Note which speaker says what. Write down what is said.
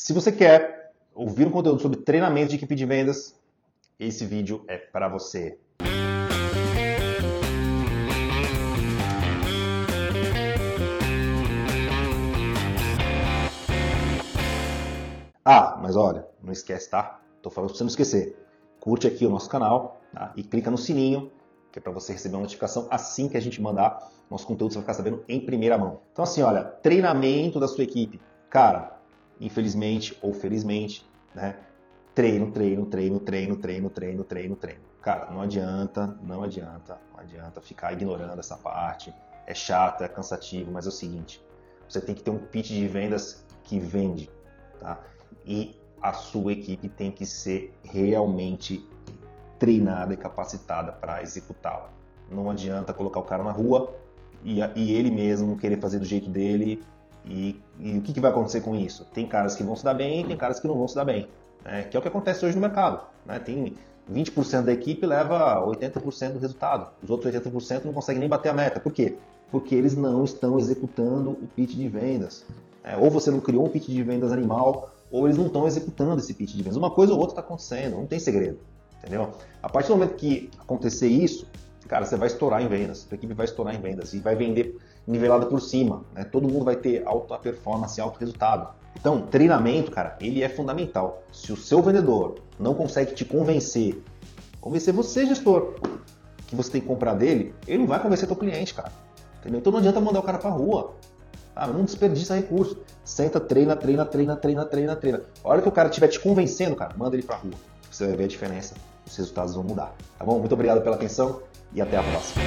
Speaker 1: Se você quer ouvir um conteúdo sobre treinamento de equipe de vendas, esse vídeo é para você. Ah, mas olha, não esquece, tá? Tô falando pra você não esquecer. Curte aqui o nosso canal tá? e clica no sininho, que é para você receber uma notificação assim que a gente mandar nosso conteúdo, você vai ficar sabendo em primeira mão. Então assim, olha, treinamento da sua equipe. Cara, infelizmente ou felizmente, né? Treino, treino, treino, treino, treino, treino, treino, treino. Cara, não adianta, não adianta, não adianta ficar ignorando essa parte. É chato, é cansativo, mas é o seguinte: você tem que ter um pitch de vendas que vende, tá? E a sua equipe tem que ser realmente treinada e capacitada para executá-la. Não adianta colocar o cara na rua e, e ele mesmo querer fazer do jeito dele e, e o que, que, vai acontecer com isso? Tem caras que vão se dar bem, tem caras que não vão se dar bem. Né? Que é o que acontece hoje no mercado. Né? Tem 20% da equipe leva 80% do resultado. Os outros 80% não conseguem nem bater a meta. Por quê? Porque eles não estão executando o pitch de vendas. É, ou você não criou um pitch de vendas animal, ou eles não estão executando esse pitch de vendas. Uma coisa ou outra está acontecendo, não tem segredo. Entendeu? A partir do momento que acontecer isso, cara, você vai estourar em vendas. A equipe vai estourar em vendas e vai vender nivelada por cima. Né? Todo mundo vai ter alta performance, alto resultado. Então, treinamento, cara, ele é fundamental. Se o seu vendedor não consegue te convencer, convencer você, gestor, que você tem que comprar dele, ele não vai convencer teu cliente, cara. Entendeu? Então não adianta mandar o cara pra rua. Ah, não desperdiça recurso. Senta, treina, treina, treina, treina, treina, treina. A hora que o cara estiver te convencendo, cara, manda ele pra rua. Você vai ver a diferença. Os resultados vão mudar. Tá bom? Muito obrigado pela atenção e até a próxima.